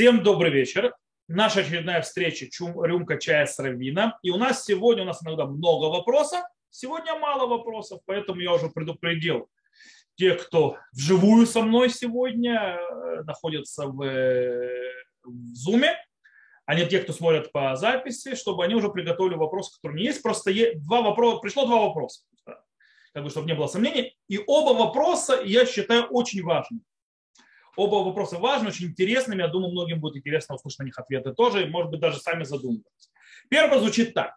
Всем добрый вечер. Наша очередная встреча Чум, «Рюмка чая с Равином». И у нас сегодня, у нас иногда много вопросов, сегодня мало вопросов, поэтому я уже предупредил тех, кто вживую со мной сегодня э, находится в, э, в Zoom, а не те, кто смотрят по записи, чтобы они уже приготовили вопросы, которые не есть. Просто два вопроса, пришло два вопроса, как бы, чтобы не было сомнений. И оба вопроса я считаю очень важными. Оба вопроса важны, очень интересными. Я думаю, многим будет интересно услышать на них ответы тоже, и, может быть, даже сами задумываться. Первый звучит так.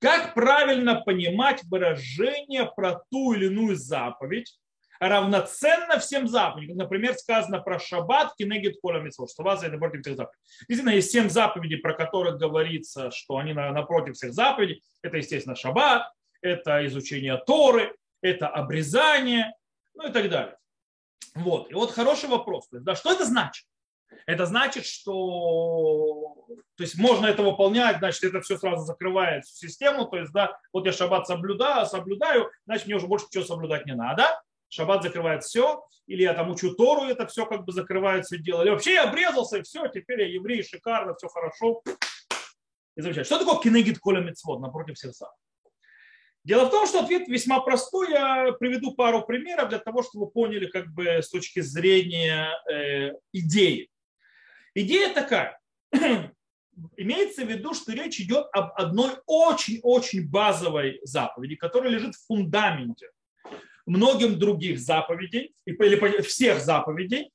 Как правильно понимать выражение про ту или иную заповедь, равноценно всем заповедям. Например, сказано про шаббат, кинегит кола митцвот, что вас это против всех заповедей. Действительно, есть семь заповедей, про которых говорится, что они напротив всех заповедей. Это, естественно, шаббат, это изучение Торы, это обрезание, ну и так далее. Вот. И вот хороший вопрос. Да, что это значит? Это значит, что то есть можно это выполнять, значит, это все сразу закрывает всю систему. То есть, да, вот я шаббат соблюдаю, соблюдаю, значит, мне уже больше ничего соблюдать не надо. Шаббат закрывает все, или я там учу Тору, это все как бы закрывает все дело. Или вообще я обрезался, и все, теперь я еврей, шикарно, все хорошо. И замечательно. Что такое кинегит коля мецвод напротив сердца? Дело в том, что ответ весьма простой. Я приведу пару примеров для того, чтобы вы поняли как бы с точки зрения э, идеи. Идея такая. Имеется в виду, что речь идет об одной очень-очень базовой заповеди, которая лежит в фундаменте многим других заповедей, или всех заповедей.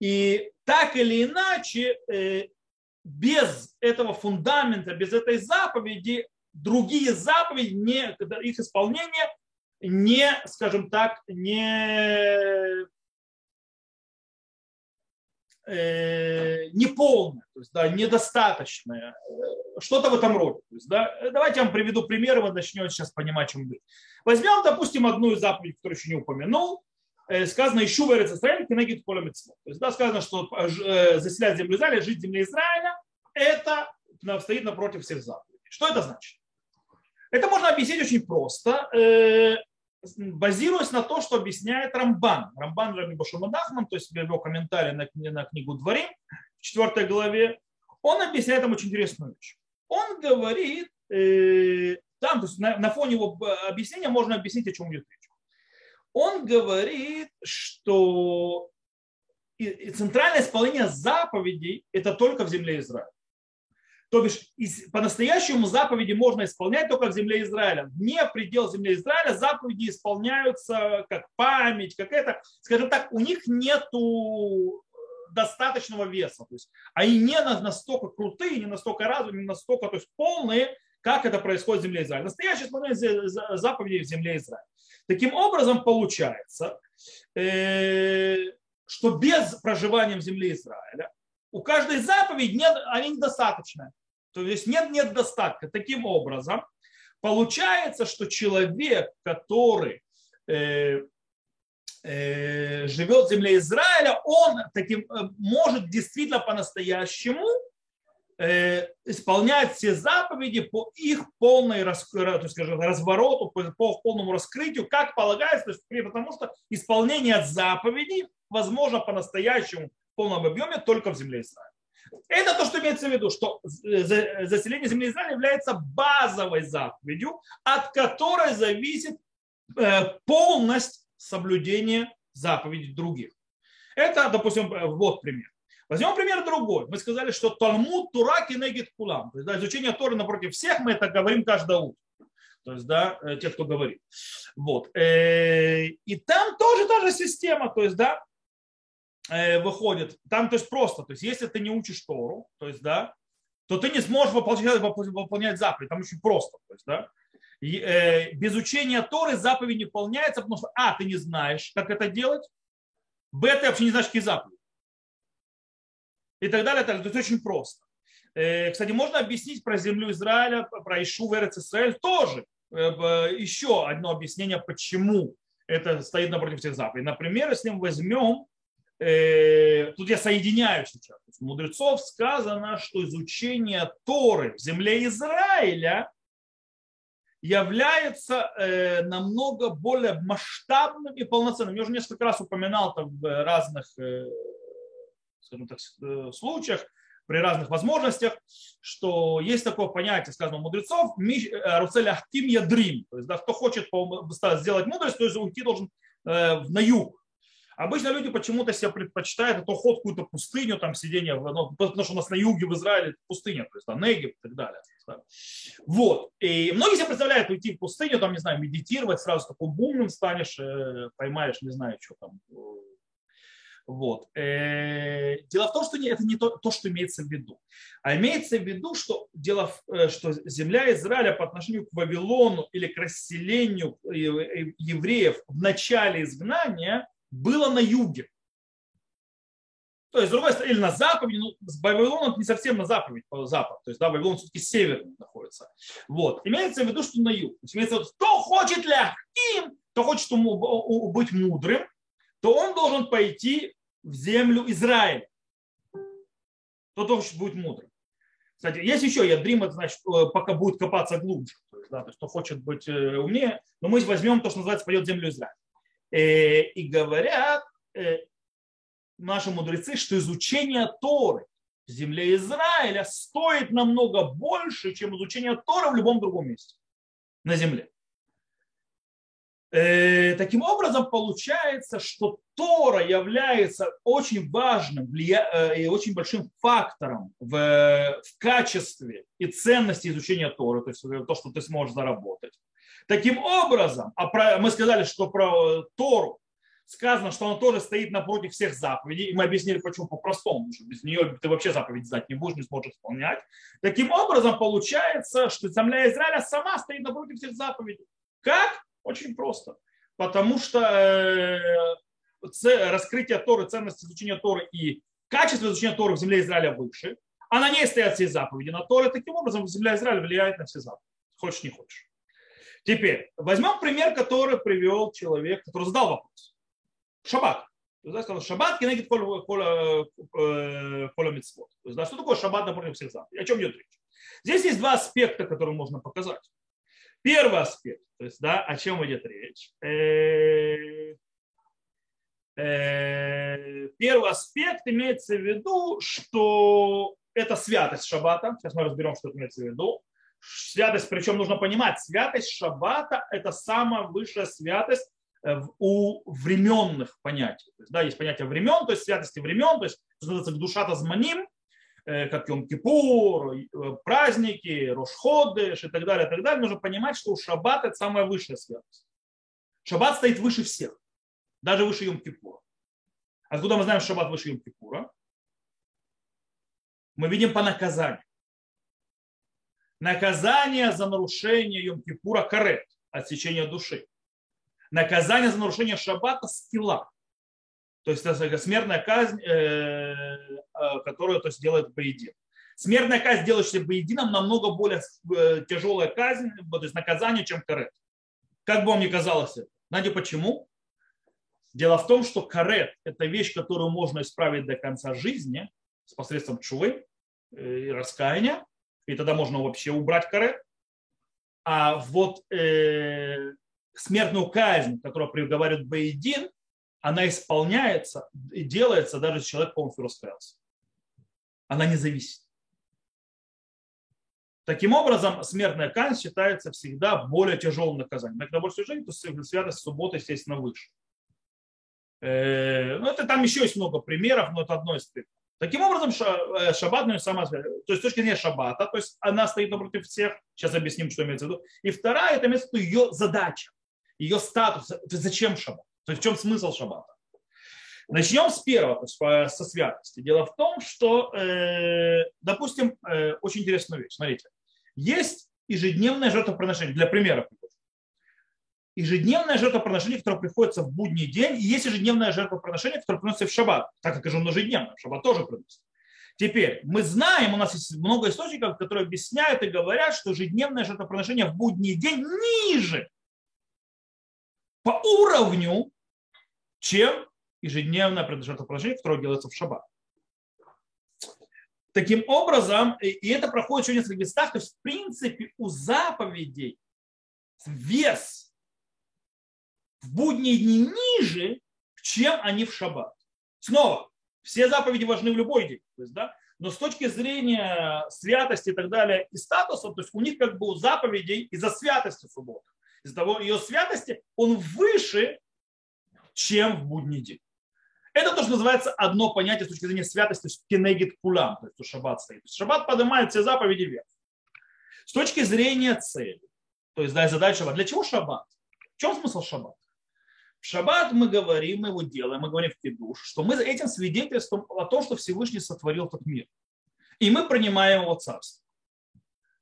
И так или иначе, э, без этого фундамента, без этой заповеди другие заповеди, не, их исполнение не, скажем так, не, э, не полное, то есть, да, недостаточное, что-то в этом роде. То есть, да, давайте я вам приведу примеры, вы начнете сейчас понимать, чем быть. Возьмем, допустим, одну из заповедей, которую еще не упомянул, э, сказано «Ищу в Израиль, кенегит поля То есть, да, сказано, что э, заселять землю Израиля, жить в земле Израиля, это стоит напротив всех заповедей. Что это значит? Это можно объяснить очень просто, э, базируясь на то, что объясняет Рамбан. Рамбан Раби Башумадахман, то есть его комментарий на, на книгу Дворим в 4 главе, он объясняет там очень интересную вещь. Он говорит, э, там, то есть на, на фоне его объяснения можно объяснить, о чем идет речь. Он говорит, что и, и центральное исполнение заповедей это только в земле Израиля. То бишь, по-настоящему заповеди можно исполнять только в земле Израиля. Не предел земли Израиля заповеди исполняются как память, как это. Скажем так, у них нету достаточного веса. То есть они не настолько крутые, не настолько разумные, не настолько то есть полные, как это происходит в земле Израиля. Настоящее исполнение заповедей в земле Израиля. Таким образом, получается, э, что без проживания в земле Израиля у каждой заповеди нет, они недостаточны. То есть нет недостатка. Таким образом, получается, что человек, который э, э, живет в земле Израиля, он таким, э, может действительно по-настоящему э, исполнять все заповеди по их полной то скажем, развороту, по, по полному раскрытию, как полагается, потому что исполнение заповедей возможно по-настоящему полном объеме только в земле Израиля. Это то, что имеется в виду, что заселение земли Израиля является базовой заповедью, от которой зависит э, полность соблюдения заповедей других. Это, допустим, э, вот пример. Возьмем пример другой. Мы сказали, что Талмуд Тура Кенегит Кулам. То есть, да, изучение Торы напротив всех, мы это говорим каждое утро. То есть, да, э, те, кто говорит. Вот. И там тоже та же система. То есть, да, Э, выходит, там то есть просто, то есть если ты не учишь Тору, то есть, да, то ты не сможешь выполнять, выполнять заповедь, там очень просто, то есть, да, и, э, без учения Торы заповедь не выполняется, потому что, а, ты не знаешь, как это делать, б, ты вообще не знаешь, какие заповеди. И так далее, так, то есть очень просто. Э, кстати, можно объяснить про землю Израиля, про Ишу Верец Израиль тоже. Э, еще одно объяснение, почему это стоит напротив всех заповедей. Например, если мы возьмем э, тут я соединяю сейчас. У мудрецов сказано, что изучение Торы в земле Израиля является э, намного более масштабным и полноценным. Я уже несколько раз упоминал там, в разных э, скажем так, э, случаях, при разных возможностях, что есть такое понятие, сказано мудрецов, э, Руцель Ахтим Ядрим, то есть да, кто хочет сделать мудрость, то есть уйти должен э, на юг. Обычно люди почему-то себе предпочитают это ход в какую-то пустыню, там сидение, ну, потому что у нас на юге в Израиле пустыня, то есть там Негев и так далее. Да. Вот. И многие себе представляют уйти в пустыню, там, не знаю, медитировать, сразу таким бумным станешь, э, поймаешь, не знаю, что там. Вот. Э, дело в том, что это не то, то, что имеется в виду. А имеется в виду, что, дело, э, что земля Израиля по отношению к Вавилону или к расселению евреев в начале изгнания была на юге. То есть, с другой стороны, или на западе, ну, с Вавилоном не совсем на западе, запад, то есть, да, Вавилон все-таки северный находится. Вот. Имеется в виду, что на юг. То есть, имеется в виду, кто хочет лягтим, кто хочет быть мудрым, то он должен пойти в землю Израиля. Тот хочет быть мудрым. Кстати, есть еще ядрим, это значит, э, пока будет копаться глубже. То есть, да, то есть, кто хочет быть э, умнее, но мы возьмем то, что называется, пойдет в землю Израиля. Э, и говорят, наши мудрецы, что изучение Торы в земле Израиля стоит намного больше, чем изучение Торы в любом другом месте на земле. Э, таким образом, получается, что Тора является очень важным э, и очень большим фактором в, в качестве и ценности изучения Торы, то есть то, что ты сможешь заработать. Таким образом, а мы сказали, что про Тору сказано, что она тоже стоит напротив всех заповедей, и мы объяснили, почему по-простому, что без нее ты вообще заповедь знать не будешь, не сможешь исполнять. Таким образом, получается, что земля Израиля сама стоит напротив всех заповедей. Как? Очень просто. Потому что э, раскрытие Торы, ценность изучения Торы и качество изучения Торы в земле Израиля выше, а на ней стоят все заповеди на Торе. Таким образом, земля Израиля влияет на все заповеди. Хочешь, не хочешь. Теперь, возьмем пример, который привел человек, который задал вопрос. Шаббат. То сказал, шаббат кенегит кола митцвот. То есть, да, что такое шаббат напротив всех заповедей? О чем идет речь? Здесь есть два аспекта, которые можно показать. Первый аспект, то есть, да, о чем идет речь. Э, э, первый аспект имеется в виду, что это святость шаббата. Сейчас мы разберем, что это имеется в виду. Святость, причем нужно понимать, святость шаббата – это самая высшая святость, Э, у временных понятий. То есть, да, есть понятие времен, то есть святости времен, то есть называется душа зманим, э, как Йом-Кипур, э, праздники, Рошходыш и так далее, и так далее. Нужно понимать, что у Шаббат это самая высшая святость. Шаббат стоит выше всех, даже выше Йом-Кипура. Откуда мы знаем, что Шаббат выше Йом-Кипура? Мы видим по наказанию. Наказание за нарушение Йом-Кипура карет, отсечение души наказание за нарушение шаббата скилла. То есть это смертная казнь, э, э, которую то есть, делает Баидин. Смертная казнь, делающаяся Баидином, намного более э, тяжелая казнь, то есть наказание, чем карет. Как бы вам ни казалось это. Знаете почему? Дело в том, что карет – это вещь, которую можно исправить до конца жизни с посредством чувы и раскаяния, и тогда можно вообще убрать карет. А вот э, смертную казнь, которую приговаривает Бейдин, она исполняется и делается даже если человек полностью раскаялся. Она не зависит. Таким образом, смертная казнь считается всегда более тяжелым наказанием. На больше жизни, то святость субботы, естественно, выше. Э, ну, это там еще есть много примеров, но это одно из примеров. Таким образом, э, шаббат, ну, сама, то есть с точки зрения шаббата, то есть она стоит напротив всех, сейчас объясним, что имеется в виду. И вторая, это виду ее задача ее статус. Зачем шаббат? То есть в чем смысл шаббата? Начнем с первого, то есть со святости. Дело в том, что, э, допустим, э, очень интересная вещь. Смотрите, есть ежедневное жертвоприношение, для примера. Ежедневное жертвоприношение, которое приходится в будний день, и есть ежедневное жертвоприношение, которое приносится в шаббат, так как же оно ежедневно, шаббат тоже приносит. Теперь, мы знаем, у нас есть много источников, которые объясняют и говорят, что ежедневное жертвоприношение в будний день ниже по уровню, чем ежедневное жертвоприношение, которое делается в шаббат. Таким образом, и это проходит еще в нескольких местах, то есть в принципе у заповедей вес в будние дни ниже, чем они в шаббат. Снова, все заповеди важны в любой день. То есть, да, но с точки зрения святости и так далее, и статуса, то есть у них как бы у заповедей из-за святости субботы, из-за того ее святости, он выше, чем в будний день. Это то, что называется одно понятие с точки зрения святости, кенегит пулам, то есть у шаббат стоит. Шаббат поднимает все заповеди вверх. С точки зрения цели, то есть да, задача шаббат. Для чего шаббат? В чем смысл шаббат? В шаббат мы говорим, мы его делаем, мы говорим в кидуш, что мы этим свидетельствуем о том, что Всевышний сотворил этот мир. И мы принимаем его царство.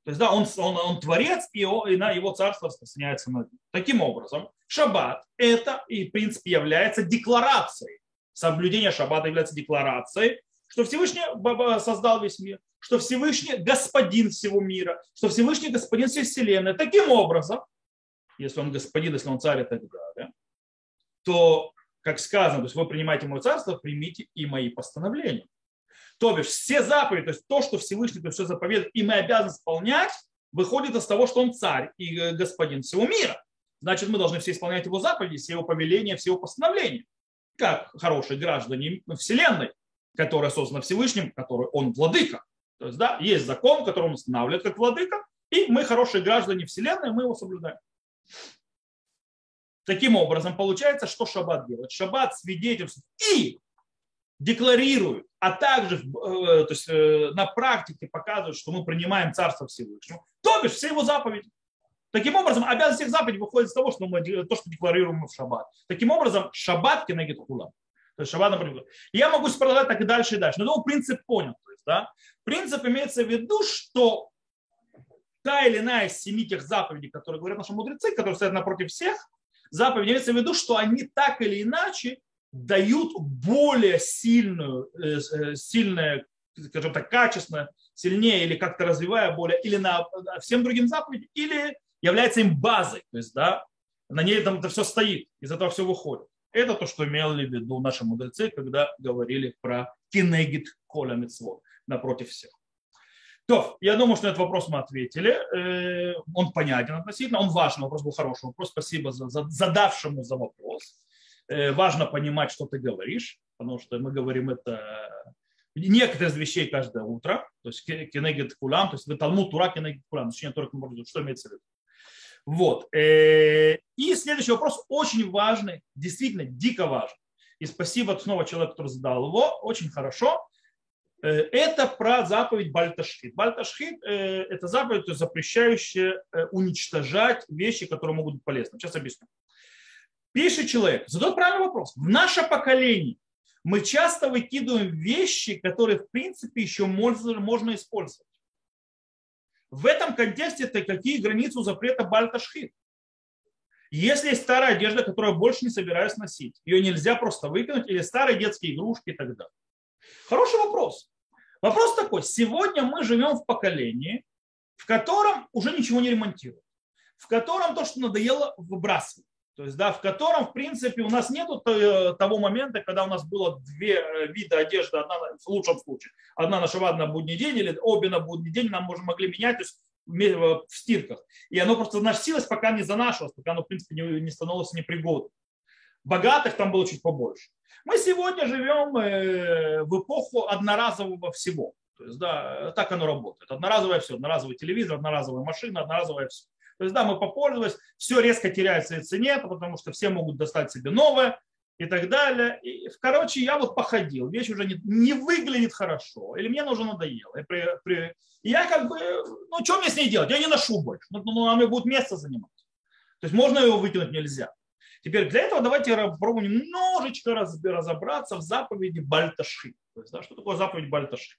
То есть, да, он, он, он творец, и, он, и на его царство распространяется на Таким образом, шаббат – это, и, в принципе, является декларацией соблюдение шаббата является декларацией, что Всевышний создал весь мир, что Всевышний господин всего мира, что Всевышний господин всей вселенной. Таким образом, если он господин, если он царь и так то, как сказано, то есть вы принимаете мое царство, примите и мои постановления. То бишь все заповеди, то есть то, что Всевышний то все заповедует, и мы обязаны исполнять, выходит из того, что он царь и э, господин всего мира. Значит, мы должны все исполнять его заповеди, все его повеления, все его постановления как хорошие граждане Вселенной, которая создана Всевышним, который он владыка. То есть, да, есть закон, который он устанавливает как владыка, и мы хорошие граждане Вселенной, мы его соблюдаем. Таким образом, получается, что Шаббат делает? Шаббат свидетельствует и декларирует, а также э, то есть, э, на практике показывает, что мы принимаем Царство Всевышнего, то бишь все его заповеди. Таким образом, обязанность всех заповедей выходит из того, что мы, то, что декларируем мы в шаббат. Таким образом, шаббат кенегит хулам. То есть шаббат, например. Я могу продолжать так и дальше и дальше. Но думаю, принцип понял. То есть, да? Принцип имеется в виду, что та или иная из семи тех заповедей, которые говорят наши мудрецы, которые стоят напротив всех, заповеди имеется в виду, что они так или иначе дают более сильную, э, э, сильное, скажем так, качественное, сильнее или как-то развивая более, или на всем другим заповедям, или является им базой. То есть, да, на ней там это все стоит, из этого все выходит. Это то, что имели в виду наши мудрецы, когда говорили про кинегит коля митцвот, напротив всех. То, я думаю, что на этот вопрос мы ответили. Э, он понятен относительно, он важный, вопрос был хороший вопрос. Спасибо за, за задавшему за вопрос. Э, важно понимать, что ты говоришь, потому что мы говорим это некоторые из вещей каждое утро, то есть кинегит кулам, то есть Талмуд Тура кинегит кулам, точнее только что имеется в виду. Вот. Э, и следующий вопрос очень важный, действительно дико важный. И спасибо снова человеку, который задал его, очень хорошо. Э, это про заповедь Бальташхит. Бальташхит – э, это заповедь, запрещающая уничтожать вещи, которые могут быть полезны. Сейчас объясню. Пишет человек, задает правильный вопрос. В наше поколение мы часто выкидываем вещи, которые в принципе еще можно, использовать. В этом контексте то какие границы у запрета бальташхит? Если есть старая одежда, которую я больше не собираюсь носить, ее нельзя просто выкинуть, или старые детские игрушки и так далее. Хороший вопрос. Вопрос такой. Сегодня мы живем в поколении, в котором уже ничего не ремонтируют, в котором то, что надоело, выбрасывают. То есть, да, в котором, в принципе, у нас нет э, того момента, когда у нас было две э, вида одежды, одна в лучшем случае, одна на шаббат на будний день или обе на будний день, нам можно могли менять то есть, в стирках. И оно просто носилось, пока не занашивалось, пока оно, в принципе, не, не становилось непригодным. Богатых там было чуть побольше. Мы сегодня живем э, в эпоху одноразового всего. То есть, да, так оно работает. Одноразовое все. Одноразовый телевизор, одноразовая машина, одноразовое все. То есть, да, мы попользовались, все резко теряет своей цене, потому что все могут достать себе новое и так далее. И, короче, я вот походил, вещь уже не, не выглядит хорошо, или мне уже надоело. И, при, при, я как бы, ну, что мне с ней делать? Я не ношу больше. Ну, ну, а мне будет место занимать. То есть можно его выкинуть, нельзя. Теперь для этого давайте попробуем немножечко разобраться в заповеди Бальташи. То есть, да, что такое заповедь Бальташи?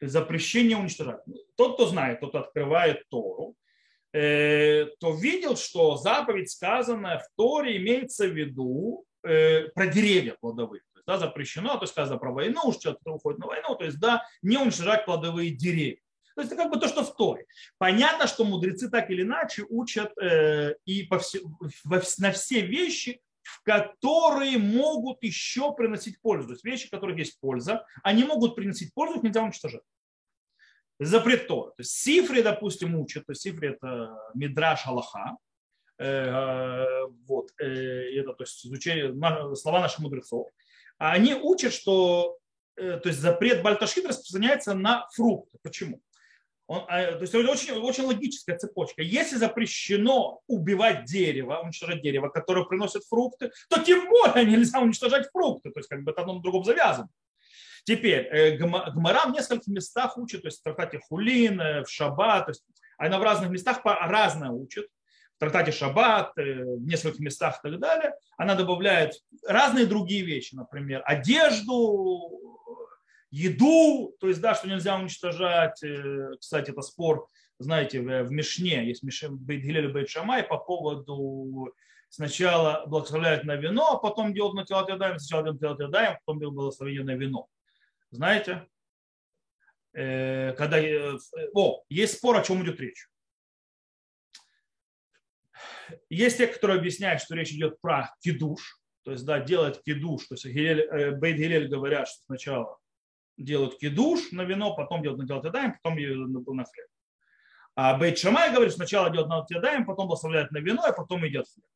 Запрещение уничтожать. Тот, кто знает, тот открывает Тору, Э, то видел, что заповедь, сказанная в Торе, имеется в виду э, про деревья плодовые. То есть, да, запрещено, то есть сказано про войну, человек уходит на войну, то есть да, не уничтожать плодовые деревья. То есть это как бы то, что в Торе. Понятно, что мудрецы так или иначе учат э, и по все, во, на все вещи, в которые могут еще приносить пользу. То есть вещи, в которых есть польза, они могут приносить пользу, их нельзя уничтожать запрет Тора. То есть Сифри, допустим, учат, то есть Сифри это Мидраш Аллаха, э, вот, э, это то есть изучение слова наших мудрецов, а они учат, что то есть запрет Бальташхит распространяется на фрукты. Почему? Он, то есть очень, очень логическая цепочка. Если запрещено убивать дерево, уничтожать дерево, которое приносит фрукты, то тем более нельзя уничтожать фрукты. То есть как бы это одно на другом завязано. Теперь, э, Гмара в нескольких местах учит, то есть в трактате Хулин, э, в Шаббат, то есть она в разных местах разное учит. В трактате Шаббат, э, в нескольких местах и так далее. Она добавляет разные другие вещи, например, одежду, еду, то есть, да, что нельзя уничтожать. Кстати, это спор, знаете, в Мишне, есть Бейт Гилель Бейт Шамай по поводу сначала благословляют на вино, а потом делают на тело сначала делают на тело потом делают благословение на вино. Знаете? Э, когда, э, о, есть спор, о чем идет речь. Есть те, которые объясняют, что речь идет про кидуш, то есть, да, делать кидуш, то есть э, Бейт Гилель говорят, что сначала делают кидуш на вино, потом делают на телотедаем, потом на хлеб. А Бейт Шамай говорит, сначала делают на телотедаем, потом благословляют на вино, а потом идет хлеб.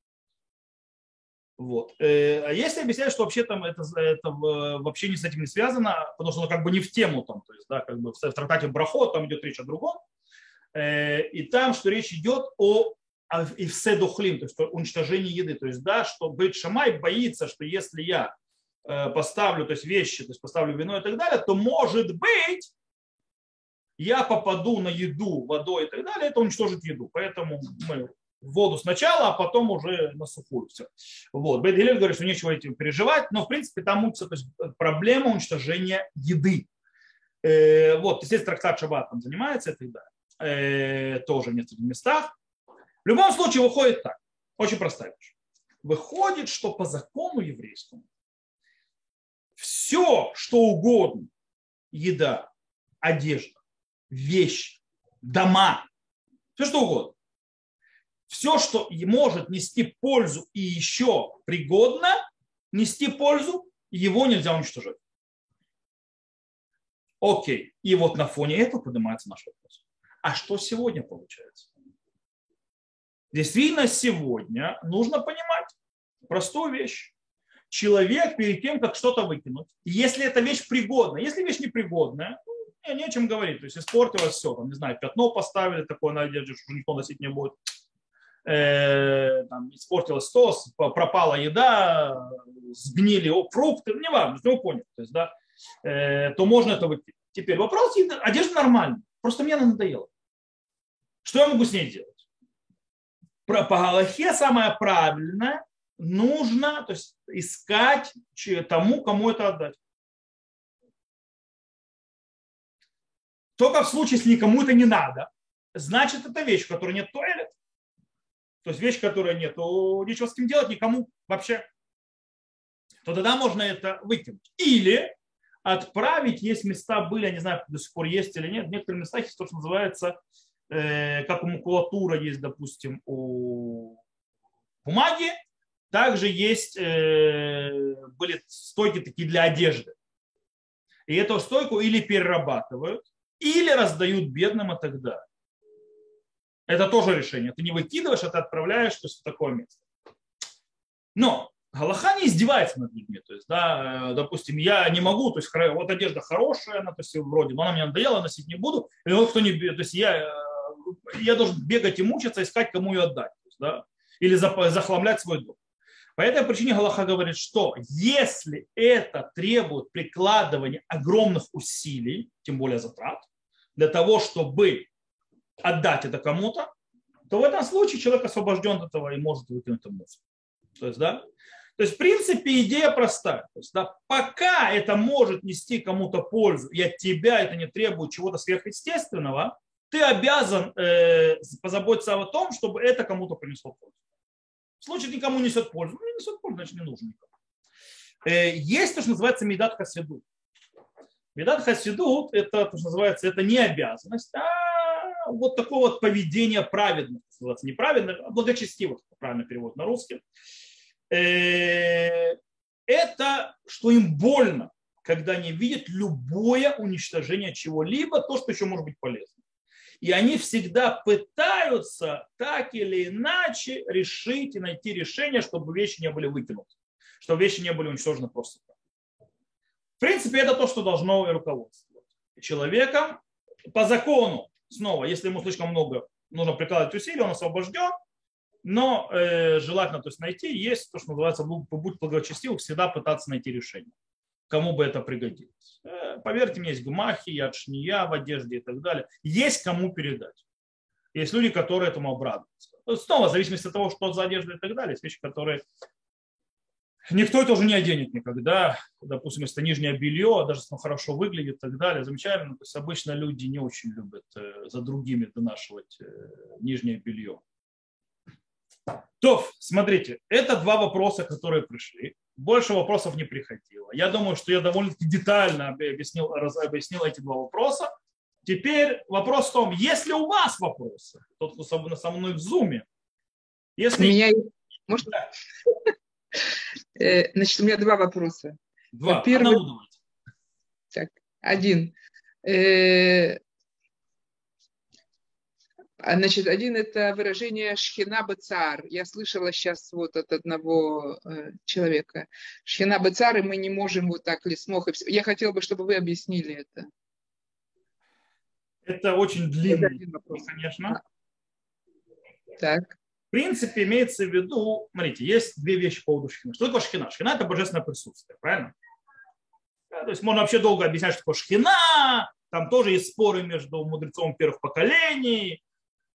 Вот. Э, а если объяснять, что вообще там это, это вообще не с этим не связано, потому что оно как бы не в тему там, то есть, да, как бы в трактате Брахот там идет речь о другом, э, и там, что речь идет о и в седухлим, то есть уничтожении еды, то есть, да, что Бейт Шамай боится, что если я поставлю, то есть вещи, то есть поставлю вино и так далее, то может быть я попаду на еду водой и так далее, это уничтожит еду. Поэтому мы воду сначала, а потом уже на сухую все. Вот. Бейт Гилель говорит, что нечего этим переживать, но в принципе там учится то есть, проблема уничтожения еды. Э, вот, естественно, трактат Шаббат там занимается этой, да, э, тоже в нескольких местах. В любом случае выходит так, очень простая вещь. Выходит, что по закону еврейскому все, что угодно, еда, одежда, вещи, дома, все что угодно, все, что может нести пользу и еще пригодно нести пользу, его нельзя уничтожать. Окей. И вот на фоне этого поднимается наш вопрос. А что сегодня получается? Действительно, сегодня нужно понимать простую вещь. Человек перед тем, как что-то выкинуть, если эта вещь пригодна, если вещь непригодная, ну, не о чем говорить. То есть испортилось все, там, не знаю, пятно поставили такое на одежде, что никто носить не будет э, там, испортилось то, пропала еда, сгнили фрукты, не важно, вы поняли, то есть, да, э, то можно это выкинуть. Теперь вопрос, одежда нормальная, просто мне она надоела. Что я могу с ней делать? По Галахе самое правильное, нужно то есть, искать тому, кому это отдать. Только в случае, если никому это не надо, значит, это вещь, в которой нет туалет. То есть вещь, которая нет, то нечего с этим делать никому вообще. То тогда можно это выкинуть. Или отправить, есть места были, я не знаю, до сих пор есть или нет, в некоторых местах есть то, что называется, э, как у макулатура есть, допустим, у бумаги, также есть, э, были стойки такие для одежды. И эту стойку или перерабатывают, или раздают бедным и так далее. Это тоже решение. Ты не выкидываешь, а ты отправляешь то есть, в такое место. Но Галаха не издевается над людьми. То есть, да, э, допустим, я не могу, то есть вот одежда хорошая, она, то есть, вроде, но она мне надоела, носить не буду. И вот кто не, то есть я, э, я должен бегать и мучиться, искать, кому ее отдать. То есть, да, или захламлять свой дом. По этой причине Галаха говорит, что если это требует прикладывания огромных усилий, тем более затрат, для того, чтобы отдать это кому-то, то в этом случае человек освобожден от этого и может выкинуть это мусор. То есть, да? То есть, в принципе, идея простая. То есть, да, пока это может нести кому-то пользу, и от тебя это не требует чего-то сверхъестественного, ты обязан э, позаботиться о том, чтобы это кому-то принесло пользу. В случае никому несет пользу, ну, не несет пользу, значит, не нужен никому. Э, есть то, что называется медат хасидут. Медат хасидут, это то, что называется, это не обязанность, а вот такое вот поведение праведных, называется неправедных, а благочестивых, правильно перевод на русский. Э, это, что им больно, когда они видят любое уничтожение чего-либо, то, что еще может быть полезно. И они всегда пытаются так или иначе решить и найти решение, чтобы вещи не были выкинуты, чтобы вещи не были уничтожены просто так. В принципе, это то, что должно руководствовать человеком по закону. Снова, если ему слишком много нужно прикладывать усилий, он освобожден, но э, желательно то есть, найти, есть то, что называется «будь благочестивым», всегда пытаться найти решение, кому бы это пригодилось. Э, поверьте мне, есть гмахи, ядшния в одежде и так далее. Есть кому передать. Есть люди, которые этому обрадуются. Снова, в зависимости от того, что за одежда и так далее, есть вещи, которые никто это уже не оденет никогда. Допустим, если это нижнее белье, даже если оно хорошо выглядит и так далее, замечательно. То есть обычно люди не очень любят э, за другими донашивать э, нижнее белье. То, смотрите, это два вопроса, которые пришли. Больше вопросов не приходило. Я думаю, что я довольно-таки детально объяснил, объяснил эти два вопроса. Теперь вопрос в том, есть ли у вас вопросы? Тот, кто со мной в зуме. Если... У меня Может... Э, значит, у меня два вопроса. Два. Первый... Так, один. А, значит, один это выражение шхина бацар. Я слышала сейчас вот от одного э, человека. Шхина бацар, и мы не можем вот так лесмох. Я хотела бы, чтобы вы объяснили это. Это очень длинный вопрос, конечно. Так. В принципе, имеется в виду, смотрите, есть две вещи по поводу шхина. Что такое шхина? Шхина – это божественное присутствие, правильно? Да, то есть можно вообще долго объяснять, что такое шхина. Там тоже есть споры между мудрецом первых поколений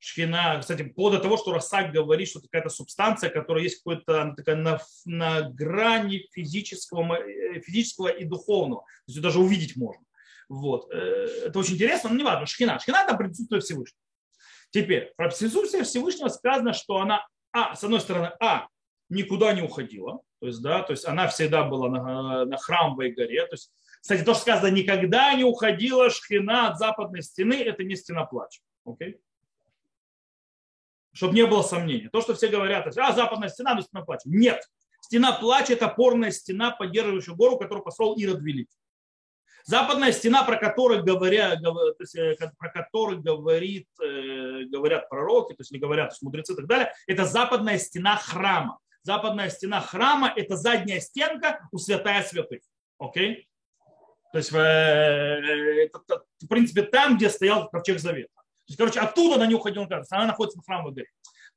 шхина, кстати, вплоть до того, что Росак говорит, что какая-то субстанция, которая есть какой-то такая на, на грани физического, э, физического и духовного. То есть даже увидеть можно. Вот. Э, это очень интересно, но не важно. Шхина. Шхина – это присутствие Всевышнего. Теперь, про присутствие Всевышнего сказано, что она, а, с одной стороны, а, никуда не уходила, то есть, да, то есть она всегда была на, на храмовой горе. То есть, кстати, то, что сказано, никогда не уходила шхина от западной стены, это не стена плача. Okay? Чтобы не было сомнений. То, что все говорят, а западная стена, но стена плача. Нет. Стена плача – это опорная стена, поддерживающая гору, которую построил Ирод Великий. Западная стена, про которую, говоря, э, про которую говорит, э, говорят пророки, то есть не говорят, то есть мудрецы и так далее, это западная стена храма. Западная стена храма – это задняя стенка у святая святых. Окей? То есть, э, в принципе, там, где стоял ковчег завета. Есть, короче, оттуда на нее кажется, она находится на храмовой горе.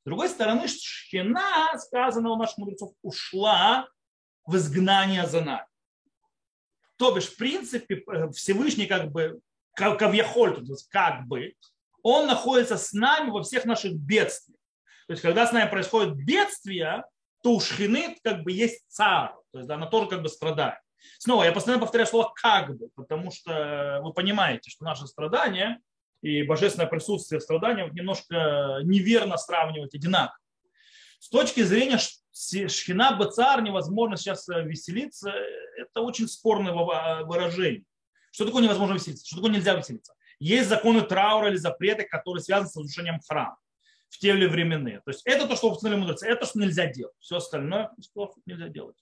С другой стороны, Шхина, сказано у наших мудрецов, ушла в изгнание за нами. То бишь, в принципе, э, Всевышний как бы, как то есть как бы, он находится с нами во всех наших бедствиях. То есть, когда с нами происходит бедствие, то у Шхины как бы есть царь, то есть да, она тоже как бы страдает. Снова, я постоянно повторяю слово «как бы», потому что вы понимаете, что наше страдание и божественное присутствие страдания немножко неверно сравнивать одинаково. С точки зрения шхина бацар невозможно сейчас э, веселиться, это очень спорное выражение. Что такое невозможно веселиться? Что такое нельзя веселиться? Есть законы траура или запреты, которые связаны с разрушением храма в те или временные. То есть это то, что установили мудрецы, это что нельзя делать. Все остальное нельзя делать.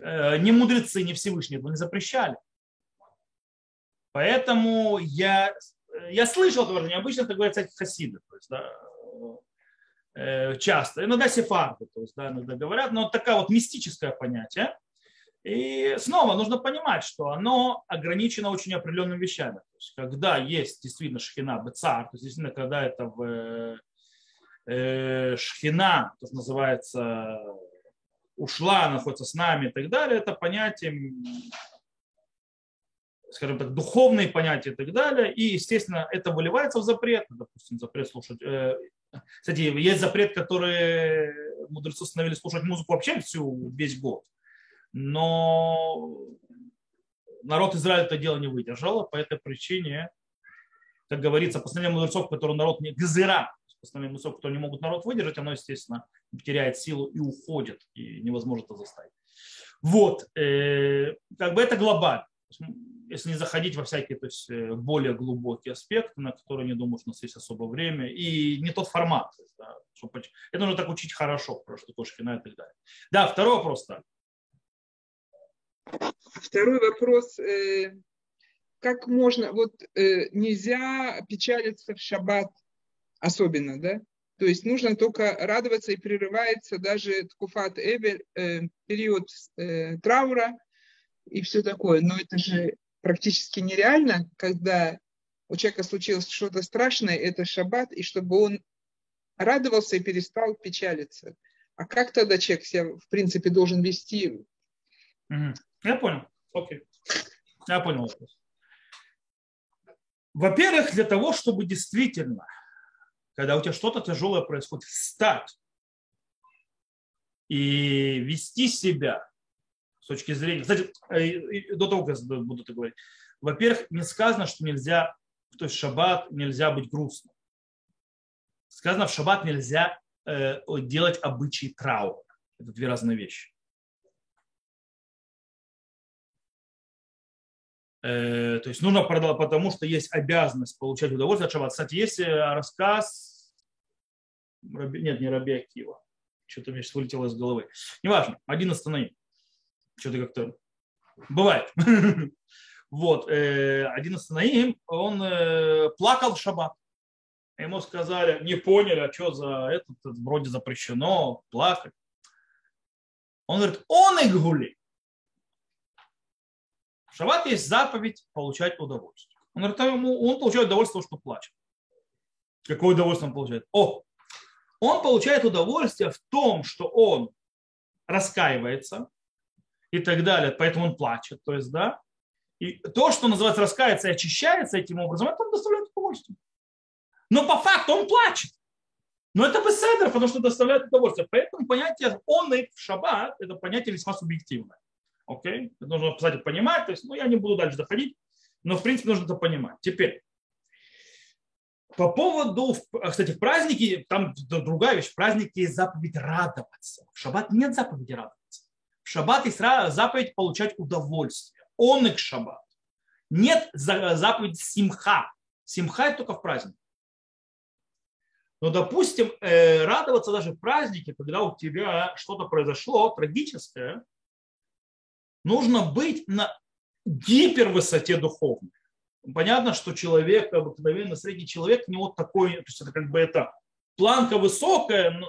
Э, ни мудрецы, ни Всевышний этого не запрещали. Поэтому я я слышал это выражение, обычно это говорят кстати, хасиды, то есть, да, э, часто, иногда сефарды, то есть, да, иногда говорят, но такое вот мистическое понятие. И снова нужно понимать, что оно ограничено очень определенными вещами. То есть, когда есть действительно шхина бецар, то есть действительно, когда это в э, шхина, то, что называется, ушла, находится с нами и так далее, это понятие скажем так, духовные понятия и так далее. И, естественно, это выливается в запрет. Допустим, запрет слушать. Э, кстати, есть запрет, который мудрецы установили слушать музыку вообще всю, весь год. Но народ Израиля это дело не выдержал, по этой причине, как говорится, постановление мудрецов, которые народ не гзыра, постановление мудрецов, которые не могут народ выдержать, оно, естественно, теряет силу и уходит, и невозможно это заставить. Вот, э, как бы это глобально если не заходить во всякие то есть, э, более глубокие аспекты, на которые не думаю, что у нас есть особое время, и не тот формат. Да, чтобы, это нужно так учить хорошо, про что Кошкина и так далее. Да, второй вопрос. Да. Второй вопрос. Э, как можно, вот э, нельзя печалиться в шаббат особенно, да? То есть нужно только радоваться и прерывается даже ткуфат эвель, период траура, и все такое. Но это же практически нереально, когда у человека случилось что-то страшное, это шаббат, и чтобы он радовался и перестал печалиться. А как тогда человек себя, в принципе, должен вести? Я понял. Окей. Я понял Во-первых, для того, чтобы действительно, когда у тебя что-то тяжелое происходит, встать и вести себя с точки зрения... Кстати, э, до того, как я буду это говорить. Во-первых, не сказано, что нельзя, то есть шаббат нельзя быть грустным. Сказано, в шаббат нельзя э, делать обычай траура. Это две разные вещи. Э, то есть нужно продолжать, потому что есть обязанность получать удовольствие от шаббата. Кстати, есть э, рассказ, нет, не Раби Акива, что-то мне сейчас вылетело из головы. Неважно, один останови. Что-то как-то бывает. Вот, э, один остановим, он плакал в шаббат. Ему сказали, не поняли, а что за это, вроде запрещено плакать. Он говорит, он и гули. В шаббат есть заповедь получать удовольствие. Он говорит, ему, он получает удовольствие, что плачет. Какое удовольствие он получает? О, он получает удовольствие в том, что он раскаивается и так далее, поэтому он плачет. То есть, да, и то, что называется раскается и очищается этим образом, это он доставляет удовольствие. Но по факту он плачет. Но это беседер, потому что доставляет удовольствие. Поэтому понятие он и в шаббат, это понятие весьма субъективное. Окей? Это нужно, кстати, понимать. То есть, ну, я не буду дальше доходить, но, в принципе, нужно это понимать. Теперь, по поводу, кстати, в празднике, там другая вещь, в празднике есть заповедь радоваться. В шаббат нет заповеди радоваться. В шаббат есть заповедь получать удовольствие. Он и к шаббат. Нет заповеди симха. Симха это только в праздник. Но, допустим, э, радоваться даже в празднике, когда у тебя что-то произошло трагическое, нужно быть на гипервысоте духовной. Понятно, что человек, обыкновенно средний человек, не вот такой, то есть это как бы это планка высокая, но,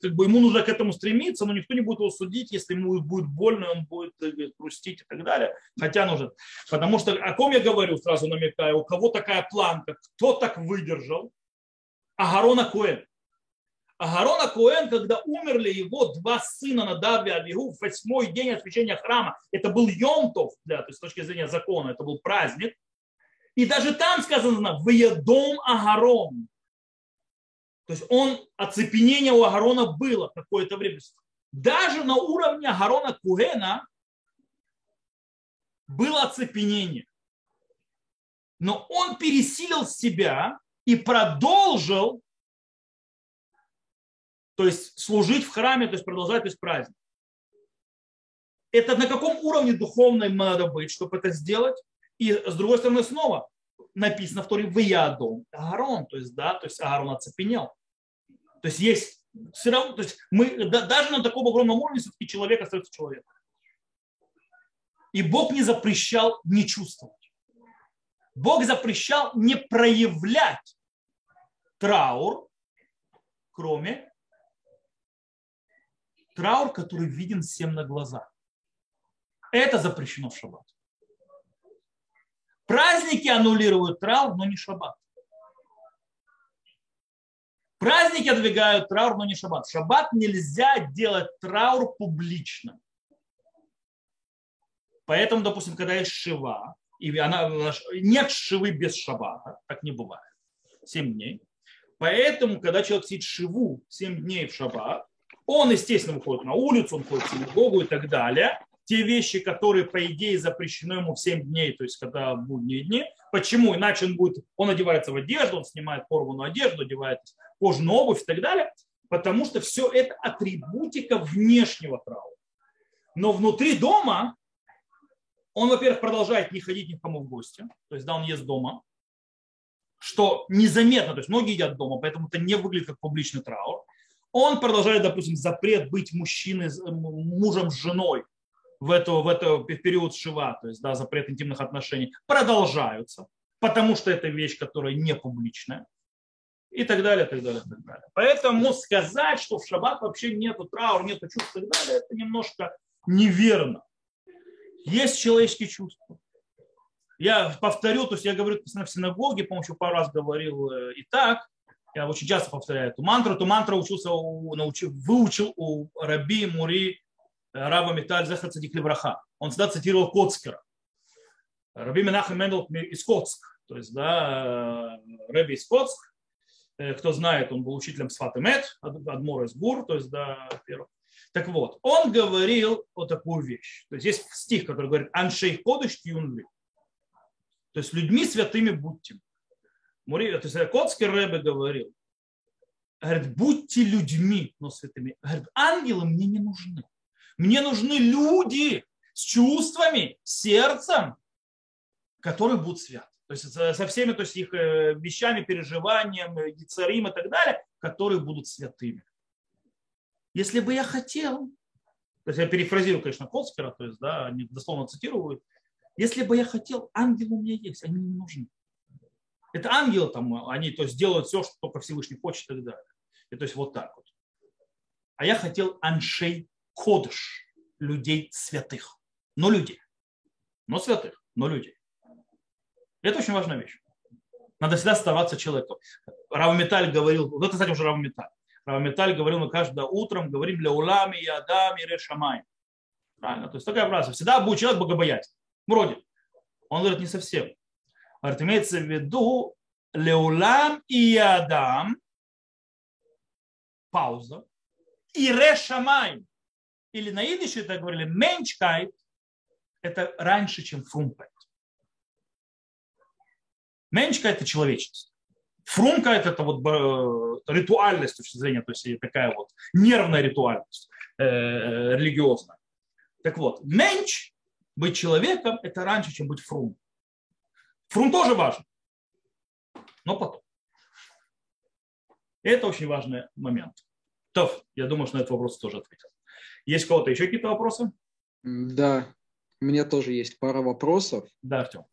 как бы ему нужно к этому стремиться, но никто не будет его судить, если ему будет больно, он будет э, грустить и так далее. Хотя нужно. Потому что о ком я говорю, сразу намекаю, у кого такая планка, кто так выдержал? Агарона Коэн. Агарона Коэн, когда умерли его два сына на Дави Авигу в восьмой день освящения храма, это был Йомтов, да, то есть с точки зрения закона, это был праздник. И даже там сказано «Выедом Агарон». То есть он, оцепенение у Агарона было какое-то время. Даже на уровне Агарона Куэна было оцепенение. Но он пересилил себя и продолжил то есть служить в храме, то есть продолжать то есть праздник. Это на каком уровне духовном надо быть, чтобы это сделать? И с другой стороны снова написано в Торе «Выядом». Агарон, то есть, да, то есть Агарон оцепенел. То есть есть все равно, то есть мы да, даже на таком огромном уровне все-таки человек остается человеком. И Бог не запрещал не чувствовать. Бог запрещал не проявлять траур, кроме траур, который виден всем на глаза. Это запрещено в шаббат. Праздники аннулируют траур, но не шаббат. Праздники отдвигают траур, но не шаббат. Шаббат нельзя делать траур публично. Поэтому, допустим, когда есть шива, и она, нет шивы без шаббата, так не бывает. Семь дней. Поэтому, когда человек сидит шиву 7 дней в шаббат, он, естественно, выходит на улицу, он ходит в синагогу и так далее. Те вещи, которые, по идее, запрещены ему в 7 дней, то есть когда будние дни. Почему? Иначе он будет, он одевается в одежду, он снимает порванную одежду, одевает кожаную обувь и так далее. Потому что все это атрибутика внешнего траура. Но внутри дома он, во-первых, продолжает не ходить ни к кому в гости. То есть, да, он ест дома, что незаметно, то есть многие едят дома, поэтому это не выглядит как публичный траур он продолжает, допустим, запрет быть мужчиной, мужем с женой в, эту, в, это, в период шива, то есть да, запрет интимных отношений, продолжаются, потому что это вещь, которая не публичная и так далее, так далее, так далее. Поэтому сказать, что в шаббат вообще нету траур, нету чувств и так далее, это немножко неверно. Есть человеческие чувства. Я повторю, то есть я говорю в синагоге, помощью пару раз говорил э, и так, я очень часто повторяю эту мантру. Эту мантру учился, у, научил, выучил у Раби Мури Раба Металь Зехар Цадик Левраха. Он всегда цитировал Коцкера. Раби Менахем Мендел из Коцк. То есть, да, э, Раби из Коцк. Кто знает, он был учителем Сфатемет, Адмор из Гур, то есть, да, первый. Так вот, он говорил вот такую вещь. То есть есть стих, который говорит «Аншей кодыш юнли». То есть людьми святыми будьте. Мури, то есть Котский Рэбе говорил, говорит, будьте людьми, но святыми. Говорит, ангелы мне не нужны. Мне нужны люди с чувствами, сердцем, которые будут святы. То есть со всеми то есть их э, вещами, переживаниями, царим и так далее, которые будут святыми. Если бы я хотел, то есть я перефразирую, конечно, Колскера, то есть, да, они дословно цитируют, если бы я хотел, ангелы у меня есть, они не нужны. Это ангелы там, они то есть, делают все, что только Всевышний хочет и так далее. И, то есть вот так вот. А я хотел аншей кодыш, людей святых. Но людей. Но святых, но людей. Это очень важная вещь. Надо всегда оставаться человеком. Равметаль говорил, вот это, кстати, уже Равметаль. Равметаль говорил, мы каждое утром говорим для улами, ядам и решамай. Правильно? То есть такая фраза. Всегда будет человек богобоязнь. Вроде. Он говорит, не совсем. Говорит, имеется в виду леулам и ядам, пауза, и решамай. Или на идише это говорили менчкайт, это раньше, чем фрумпайт. Менчка – это человечность. Фрумка – это вот э, ритуальность с точки зрения, то есть такая вот нервная ритуальность э, религиозная. Так вот, менч, быть человеком, это раньше, чем быть фрум. Фрум тоже важен, но потом. Это очень важный момент. То, я думаю, что на этот вопрос тоже ответил. Есть у кого-то еще какие-то вопросы? Да, у меня тоже есть пара вопросов. Да, Артем.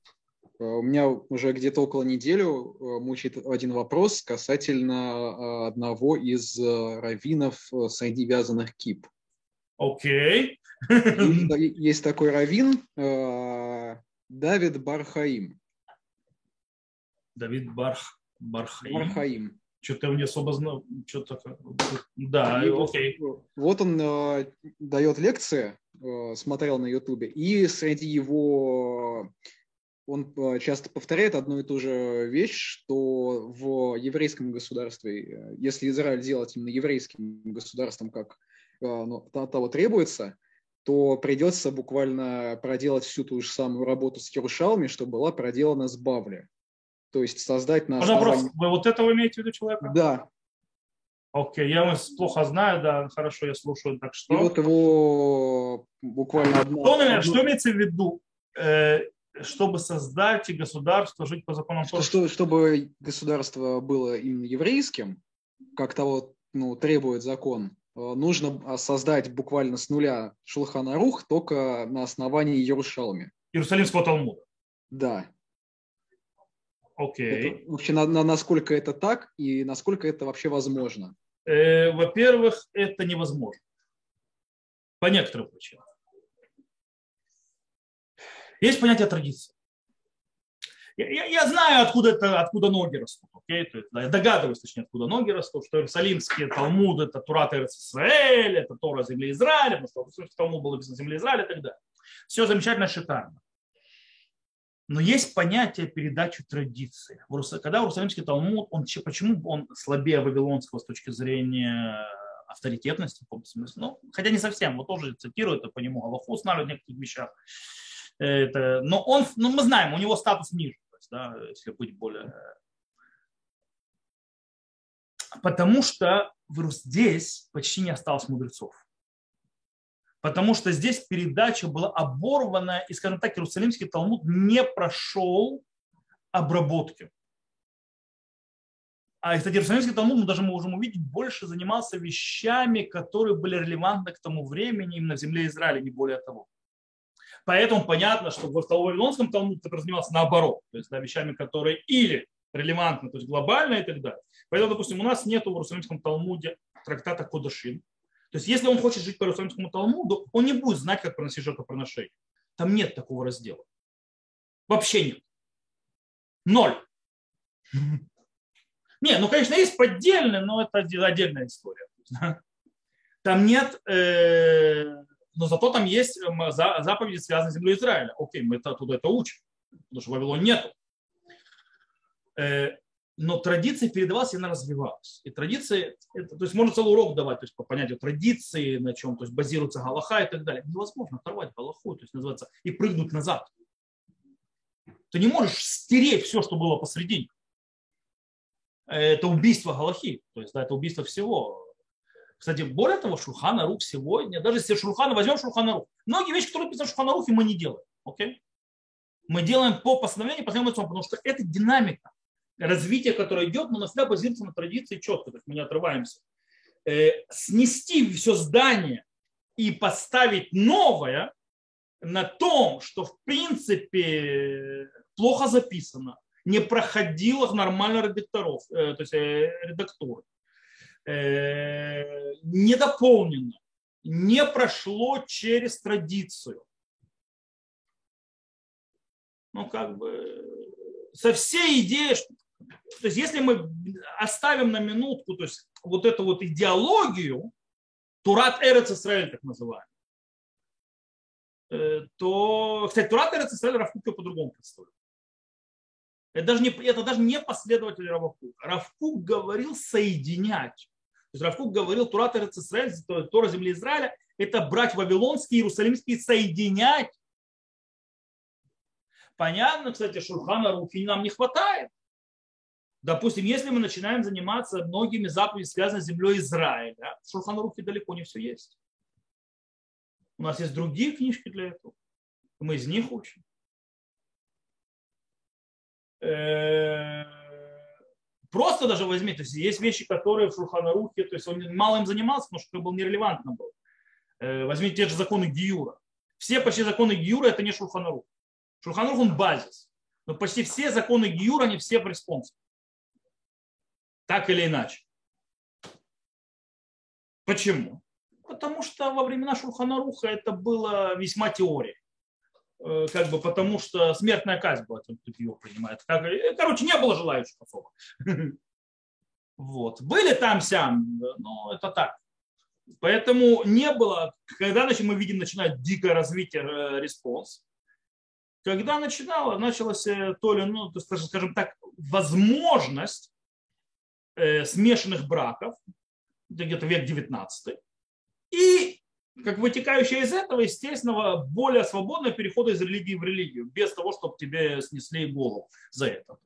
Э, у меня уже где-то около недели э, мучает один вопрос касательно э, одного из раввинов среди вязаных кип. Окей. Okay. Есть такой раввин Давид Бархаим. Давид Барх, Бархаим. Бархаим. Что-то я не особо знал. Что-то... Да, и окей. Вот он э, дает лекции, э, смотрел на Ютубе, и среди его он э, часто повторяет одну и ту же вещь, что в еврейском государстве, э, если Израиль делать именно еврейским государством, как э, ну, того требуется, то придется буквально проделать всю ту же самую работу с Херушалами, что была проделана с Бавли. То есть создать на основании... Вопрос, вы вот этого имеете в виду человека? Да. Окей, я вас плохо знаю, да, хорошо, я слушаю, так что... И вот его буквально... Одна... Что, одна... что имеется в виду? чтобы создать и государство жить по законам что, что, Чтобы государство было именно еврейским, как того ну, требует закон, э, нужно создать буквально с нуля Шулхана Рух только на основании Иерушалми. Иерусалимского Талмуда. Да. Окей. Это, вообще, на, на, насколько это так и насколько это вообще возможно? Э, во-первых, это невозможно. По некоторым причинам. Есть понятие традиции. Я, я, я знаю, откуда, это, откуда ноги растут. Okay? То есть, да, я догадываюсь, точнее, откуда ноги растут, что Иерусалимские Талмуд – это Турат Израиль, это Тора земли Израиля, потому что Талмуд был написан земли Израиля и так далее. Все замечательно, шикарно. Но есть понятие передачи традиции. Когда Иерусалимский Талмуд, он, почему он слабее Вавилонского с точки зрения авторитетности, в каком смысле? Ну, хотя не совсем, вот тоже цитируют по нему Аллаху устанавливают в некоторых вещах. Это, но он, ну мы знаем, у него статус ниже, то есть, да, если быть более... Потому что здесь почти не осталось мудрецов. Потому что здесь передача была оборвана, и, скажем так, Иерусалимский Талмуд не прошел обработки. А, кстати, Иерусалимский Талмуд, мы даже можем увидеть, больше занимался вещами, которые были релевантны к тому времени именно в земле Израиля, не более того. Поэтому понятно, что в Вавилонском Талмуде это занимался наоборот, то есть да, вещами, которые или релевантны, то есть глобально и так далее. Поэтому, допустим, у нас нет в Иерусалимском Талмуде трактата Кодашин. То есть если он хочет жить по Иерусалимскому Талмуду, он не будет знать, как проносить жертвоприношение. Там нет такого раздела. Вообще нет. Ноль. Не, ну, конечно, есть поддельные, но это отдельная история. Там нет, э, но зато там есть заповеди, связанные с землей Израиля. Окей, мы это, туда это учим, потому что в Вавилоне нет. Э, но традиция передавалась, и она развивалась. И традиции, это, то есть можно целый урок давать, то есть по понятию традиции, на чем то есть базируется Галаха и так далее. Невозможно оторвать Галаху, то есть называется, и прыгнуть назад. Ты не можешь стереть все, что было посредине. Это убийство Галахи, то есть да, это убийство всего. Кстати, более того, Шурхана Рух сегодня, даже если Шурхана, возьмем Шурхана Рух, многие вещи, которые написаны в Шурхана Рухе, мы не делаем. Окей? Мы делаем по постановлению, по потому что это динамика развитие, которое идет, но всегда базируется на традиции четко, то есть мы не отрываемся. Э, снести все здание и поставить новое на том, что в принципе плохо записано, не проходило нормально редакторов, э, то есть э, редактуры, не дополнено, не прошло через традицию. Ну, как бы со всей идеей, то есть если мы оставим на минутку то есть вот эту вот идеологию, Турат Эрец Исраэль, так называемый, э, то, кстати, Турат Эрец Исраэль Равкук по-другому представляет. Это даже, не, это даже не последователь Равкук. Равкук говорил соединять. То есть Равкук говорил, Турат Эрец Исраэль, Тора земли Израиля, это брать вавилонские, иерусалимские, соединять. Понятно, кстати, Шурхана Рухи нам не хватает. Допустим, если мы начинаем заниматься многими заповедями, связанными с землей Израиля, в Шурханрухе далеко не все есть. У нас есть другие книжки для этого. Мы из них учим. Э, просто даже возьмите, то есть есть вещи, которые в Шурханарухе, то есть он мало им занимался, потому что был нерелевантно был. Э, возьмите те же законы Гиюра. Все почти законы Гиюра это не Шурханарух. Шурханарух он базис. Но почти все законы Гиюра, они все в респонсе. Так или иначе. Почему? Потому что во времена Шулхан Аруха это было весьма теорией. Э, как бы потому что смертная казнь была, тем, кто его принимает. Э, короче, не было желающих особо. Вот. Были там сям, но это так. Поэтому не было, когда значит, мы видим, начинает дикое развитие э, респонс, когда начинало, началось то ли, ну, скажем так, возможность э, смешанных браков, где-то век 19 и как вытекающее из этого, естественно, более свободного перехода из религии в религию, без того, чтобы тебе снесли голову за это.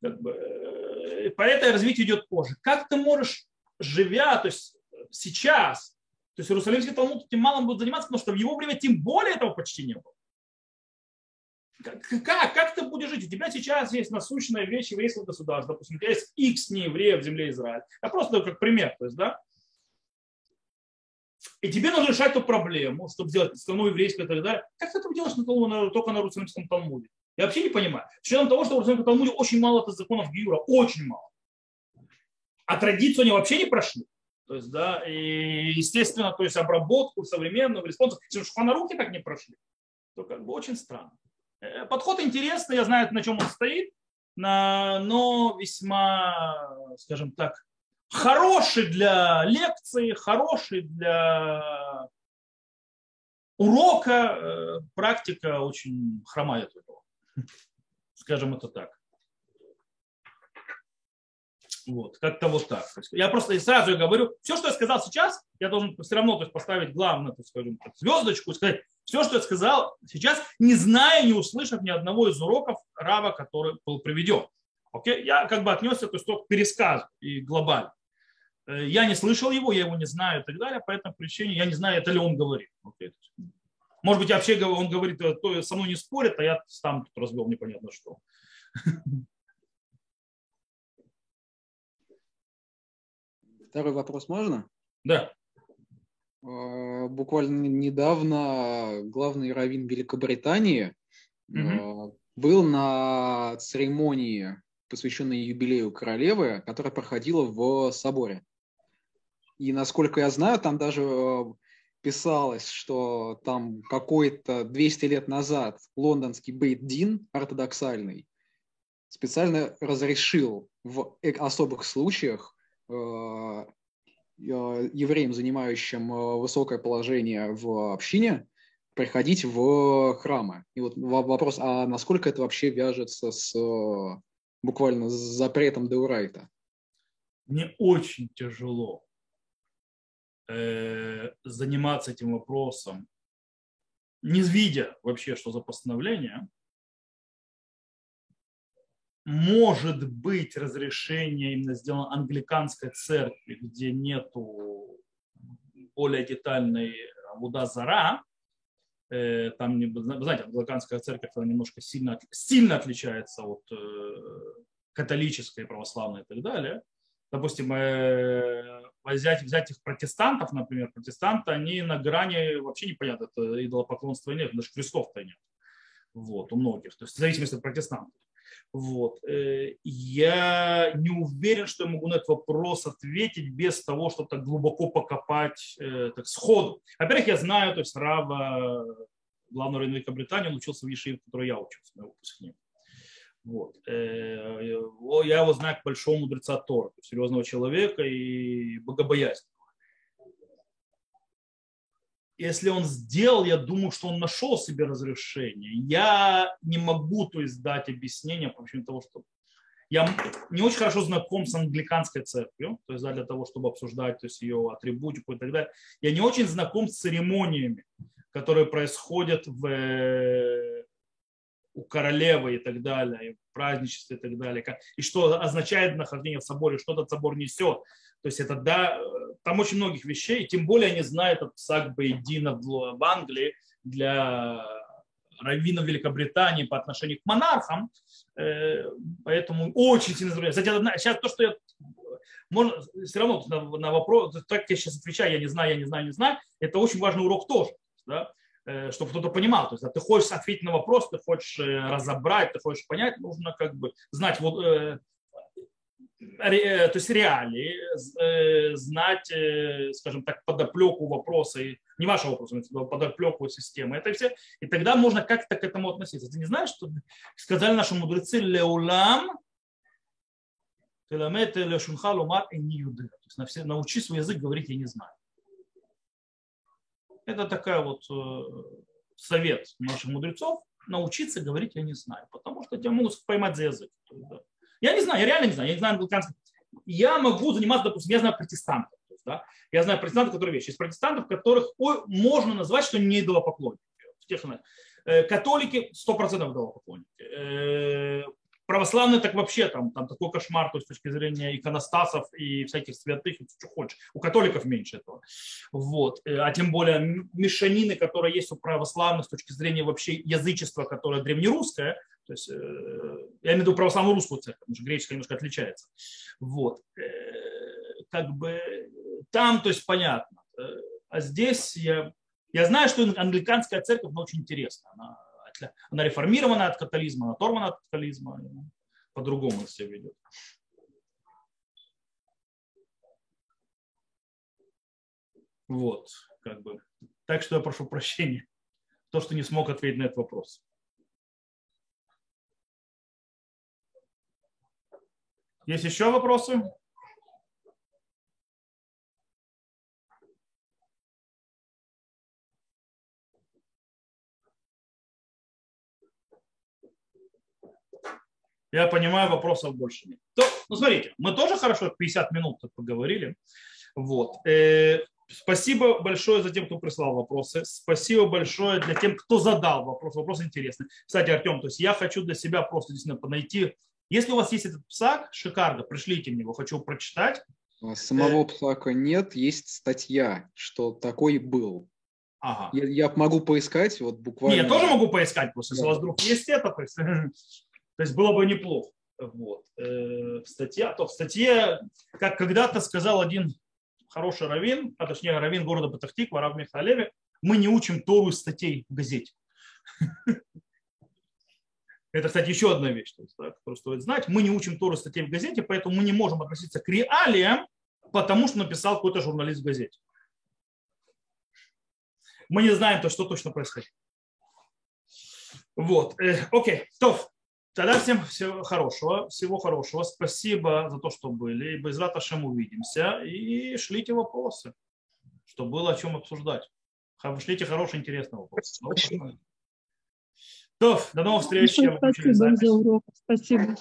Как бы, э, по развитие идет позже. Как ты можешь, живя, то есть сейчас, то есть Иерусалимский Талмуд этим малым будет заниматься, потому что в его время тем более этого почти не было. Как, как ты будешь жить? У тебя сейчас есть насущная вещь еврейского государства. Допустим, у тебя есть X неевреев в земле Израиля. Я просто как пример. То есть, да? И тебе нужно решать эту проблему, чтобы сделать страну еврейскую и так далее. Как ты это делаешь на, только на Иерусалимском Талмуде? Я вообще не понимаю. С учетом того, что в Иерусалимском Талмуде очень мало это законов Гиюра, очень мало. А традицию они вообще не прошли. То есть, да, и, естественно, то есть обработку современного респонса, если уж Шулхан Арухи так не прошли, то как бы очень странно. Э, подход интересный, я знаю, на чем он стоит, но весьма, скажем так, хороший для лекции, хороший для урока. Э, практика очень хромает у него, скажем это так. Вот, как-то вот так. Я просто сразу говорю, все, что я сказал сейчас, я должен все равно то есть, поставить главное, так скажем, звездочку и сказать, все, что я сказал сейчас, не зная, не услышав ни одного из уроков Рава, который был приведен. Окей? Я как бы отнесся то есть, только к пересказу и глобально. Э, я не слышал его, я его не знаю и так далее, по этой причине я не знаю, это ли он говорит. Окей? Может быть, вообще он говорит, э, то со мной не спорит, а я сам тут разбил непонятно что. Второй вопрос можно? Да. А, буквально недавно главный раввин Великобритании угу. был на церемонии, посвященной юбилею королевы, которая проходила в соборе. И насколько я знаю, там даже а, писалось, что там какой-то 200 лет назад лондонский Бейт-Дин ортодоксальный специально разрешил в особых случаях э, э, евреям, занимающим э, высокое положение в общине, приходить в храмы. И вот вопрос, а насколько это вообще вяжется с буквально с запретом Деурайта? Мне очень тяжело э, заниматься этим вопросом, не видя вообще, что за постановление, может быть разрешение именно сделано англиканской церкви, где нету более детальной Абуда Зара, э, там, вы знаете, англиканская церковь она немножко сильно, сильно отличается от э, католической, православной и так далее. Допустим, э, взять, взять их протестантов, например, протестанты, они на грани вообще непонятно, это идолопоклонство нет, даже крестов-то нет. Вот, у многих. То есть в зависимости от протестантов. Вот. Э, я не уверен, что я могу на этот вопрос ответить без того, чтобы так глубоко покопать э, так, сходу. Во-первых, я знаю, то есть Рава, главного района Великобритании, он учился в Ешиве, в которой я учился, на выпускник. Вот. Э, я его знаю как большого мудреца Тора, серьезного человека и богобоязненного. Если он сделал, я думаю, что он нашел себе разрешение. Я не могу то есть, дать объяснение по причине того, что я не очень хорошо знаком с англиканской церковью, то есть да, для того, чтобы обсуждать то есть, ее атрибутику и так далее. Я не очень знаком с церемониями, которые происходят в у королевы и так далее, и в праздничестве и так далее, и что означает нахождение в соборе, что этот собор несет. То есть это да, там очень многих вещей, тем более они знают этот псак Бейдина в Англии для раввинов Великобритании по отношению к монархам, э, поэтому очень сильно затрудняется. Сейчас то, что я можно, все равно на, на вопрос, так я сейчас отвечаю, я не знаю, я не знаю, не знаю, это очень важный урок тоже. Да? Э, чтобы кто-то понимал. То есть, ты хочешь ответить на вопрос, ты хочешь э, разобрать, ты хочешь понять, нужно как бы знать вот, то есть реалии, знать, скажем так, подоплеку вопроса, не вашего вопроса, а подоплеку системы, это все, и тогда можно как-то к этому относиться. Ты не знаешь, что сказали наши мудрецы, леулам, теламет лешунха лумар и не юды. То есть научи свой язык говорить, я не знаю. Это такая вот э, совет наших мудрецов, научиться говорить я не знаю, потому что тебя могут поймать за язык. Я не знаю, я реально не знаю, я не знаю англиканский. Я могу заниматься, допустим, я знаю протестантов. да? Я знаю протестантов, которые вещи. Есть протестантов, которых ой, можно назвать, что не идолопоклонники. Э, католики 100% идолопоклонники. Э, православные так вообще там, там такой кошмар, то есть с точки зрения иконостасов и всяких святых, что хочешь. У католиков меньше этого. Вот. Э, а тем более мешанины, которые есть у православных с точки зрения вообще язычества, которое древнерусское, то есть, э, я имею в виду православную русскую церковь, потому что греческая немножко отличается. Вот. Э, как бы там, то есть понятно. А здесь я, я знаю, что англиканская церковь она очень интересна. Она она реформирована от католизма, она оторвана от католизма, по-другому себя ведет. Вот, как бы. Так что я прошу прощения, то, что не смог ответить на этот вопрос. Есть еще вопросы? Я понимаю, вопросов больше нет. То, ну, смотрите, мы тоже хорошо 50 минут поговорили. Вот. Э, спасибо большое за тем, кто прислал вопросы. Спасибо большое для тем, кто задал вопрос. Вопрос интересный. Кстати, Артем, то есть я хочу для себя просто действительно найти. Если у вас есть этот псак, шикарно, пришлите мне его, хочу прочитать. А самого э, псака нет, есть статья, что такой был. Ага. Я, я могу поискать, вот буквально. Не, я тоже могу поискать, просто да. если у вас вдруг есть это, то есть То есть было бы неплохо. Вот. Э, статья, то в статье, как когда-то сказал один хороший раввин, а точнее раввин города Батахтик, Варав Михалеве, мы не учим Тору из статей в газете. Это, кстати, еще одна вещь, которую стоит знать. Мы не учим Тору статей в газете, поэтому мы не можем относиться к реалиям, потому что написал какой-то журналист в газете. мы не знаем, то, что точно происходило. Вот, э, окей, то, тогда всем всего хорошего, всего хорошего, спасибо за то, что были, и без Раташем увидимся, и шлите вопросы, что было о чем обсуждать. Шлите хорошие, интересные вопросы. До новых встреч. Спасибо за урок. Спасибо.